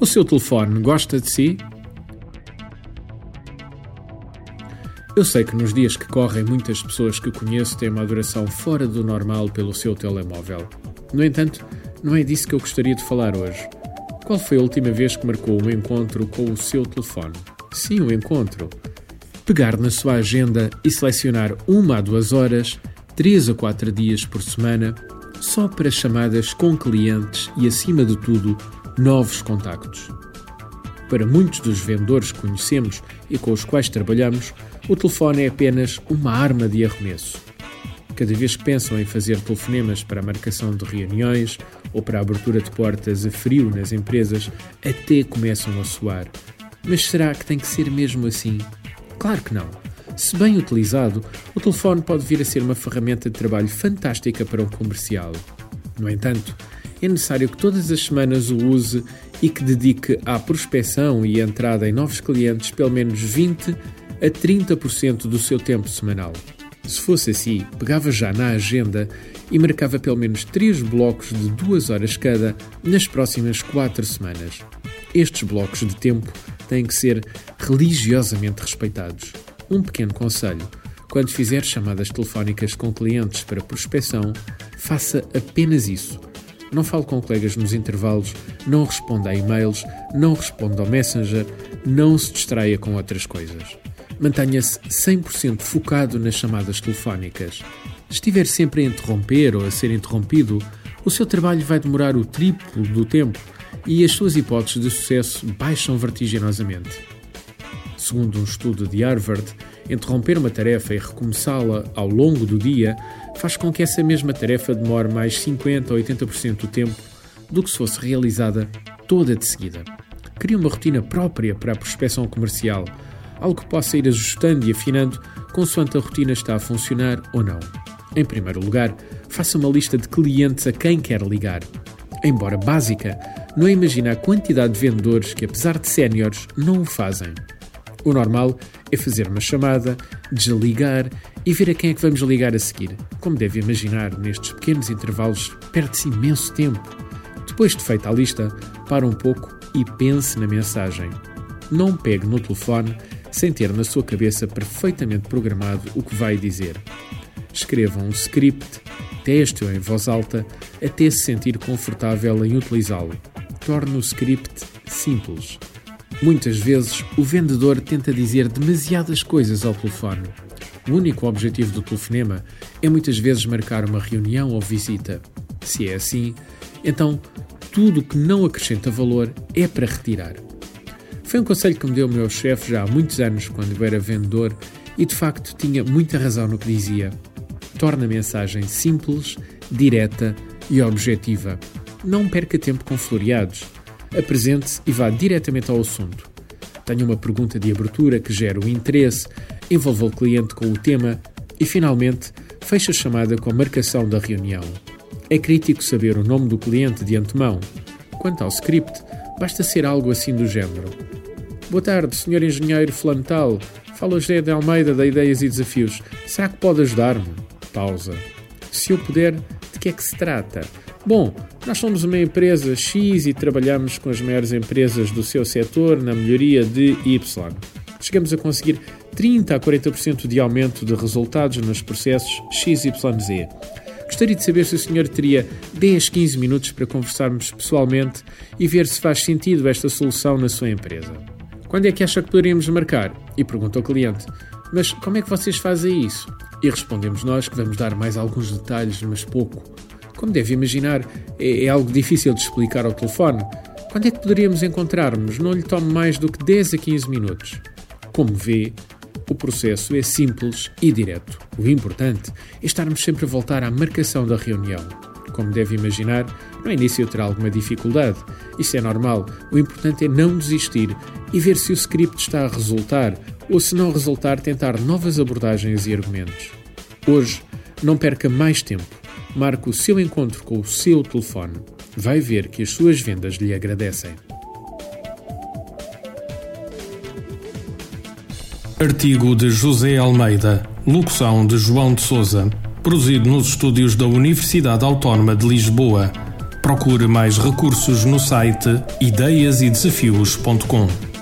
O seu telefone gosta de si? Eu sei que nos dias que correm, muitas pessoas que conheço têm uma adoração fora do normal pelo seu telemóvel. No entanto, não é disso que eu gostaria de falar hoje. Qual foi a última vez que marcou um encontro com o seu telefone? Sim, um encontro. Pegar na sua agenda e selecionar uma a duas horas, três a quatro dias por semana, só para chamadas com clientes e, acima de tudo, novos contactos. Para muitos dos vendedores que conhecemos e com os quais trabalhamos, o telefone é apenas uma arma de arremesso. Cada vez que pensam em fazer telefonemas para a marcação de reuniões ou para a abertura de portas a frio nas empresas, até começam a suar. Mas será que tem que ser mesmo assim? Claro que não. Se bem utilizado, o telefone pode vir a ser uma ferramenta de trabalho fantástica para um comercial. No entanto, é necessário que todas as semanas o use e que dedique à prospecção e entrada em novos clientes pelo menos 20 a 30% do seu tempo semanal. Se fosse assim, pegava já na agenda e marcava pelo menos 3 blocos de 2 horas cada nas próximas 4 semanas. Estes blocos de tempo têm que ser religiosamente respeitados. Um pequeno conselho: quando fizer chamadas telefónicas com clientes para prospecção, faça apenas isso. Não fale com colegas nos intervalos, não responda a e-mails, não responda ao Messenger, não se distraia com outras coisas. Mantenha-se 100% focado nas chamadas telefónicas. Estiver sempre a interromper ou a ser interrompido, o seu trabalho vai demorar o triplo do tempo e as suas hipóteses de sucesso baixam vertiginosamente. Segundo um estudo de Harvard, interromper uma tarefa e recomeçá-la ao longo do dia faz com que essa mesma tarefa demore mais 50 ou 80% do tempo do que se fosse realizada toda de seguida. Crie uma rotina própria para a prospecção comercial, algo que possa ir ajustando e afinando consoante a rotina está a funcionar ou não. Em primeiro lugar, faça uma lista de clientes a quem quer ligar. Embora básica, não imagina a quantidade de vendedores que, apesar de séniores, não o fazem. O normal é fazer uma chamada, desligar e ver a quem é que vamos ligar a seguir. Como deve imaginar, nestes pequenos intervalos perde-se imenso tempo. Depois de feita a lista, para um pouco e pense na mensagem. Não pegue no telefone sem ter na sua cabeça perfeitamente programado o que vai dizer. Escreva um script, teste-o em voz alta até se sentir confortável em utilizá-lo. Torne o script simples. Muitas vezes o vendedor tenta dizer demasiadas coisas ao telefone. O único objetivo do telefonema é muitas vezes marcar uma reunião ou visita. Se é assim, então tudo que não acrescenta valor é para retirar. Foi um conselho que me deu o meu chefe já há muitos anos, quando eu era vendedor, e de facto tinha muita razão no que dizia. Torna a mensagem simples, direta e objetiva. Não perca tempo com floreados. Apresente-se e vá diretamente ao assunto. Tenha uma pergunta de abertura que gere o interesse, envolva o cliente com o tema e, finalmente, feche a chamada com a marcação da reunião. É crítico saber o nome do cliente de antemão. Quanto ao script, basta ser algo assim do género. Boa tarde, Sr. Engenheiro Flantal. Fala José de Almeida da Ideias e Desafios. Será que pode ajudar-me? Pausa. Se eu puder, de que é que se trata? Bom, nós somos uma empresa X e trabalhamos com as maiores empresas do seu setor na melhoria de Y. Chegamos a conseguir 30 a 40% de aumento de resultados nos processos XYZ. Gostaria de saber se o senhor teria 10, 15 minutos para conversarmos pessoalmente e ver se faz sentido esta solução na sua empresa. Quando é que acha que poderíamos marcar? E pergunta ao cliente: Mas como é que vocês fazem isso? E respondemos nós que vamos dar mais alguns detalhes, mas pouco. Como deve imaginar, é, é algo difícil de explicar ao telefone. Quando é que poderíamos encontrar-nos? Não lhe tome mais do que 10 a 15 minutos. Como vê, o processo é simples e direto. O importante é estarmos sempre a voltar à marcação da reunião. Como deve imaginar, no início terá alguma dificuldade. Isso é normal. O importante é não desistir e ver se o script está a resultar ou, se não resultar, tentar novas abordagens e argumentos. Hoje, não perca mais tempo. Marque o seu encontro com o seu telefone. Vai ver que as suas vendas lhe agradecem. Artigo de José Almeida, locução de João de Souza, produzido nos estúdios da Universidade Autónoma de Lisboa Procure mais recursos no site ideiasedesafios.com.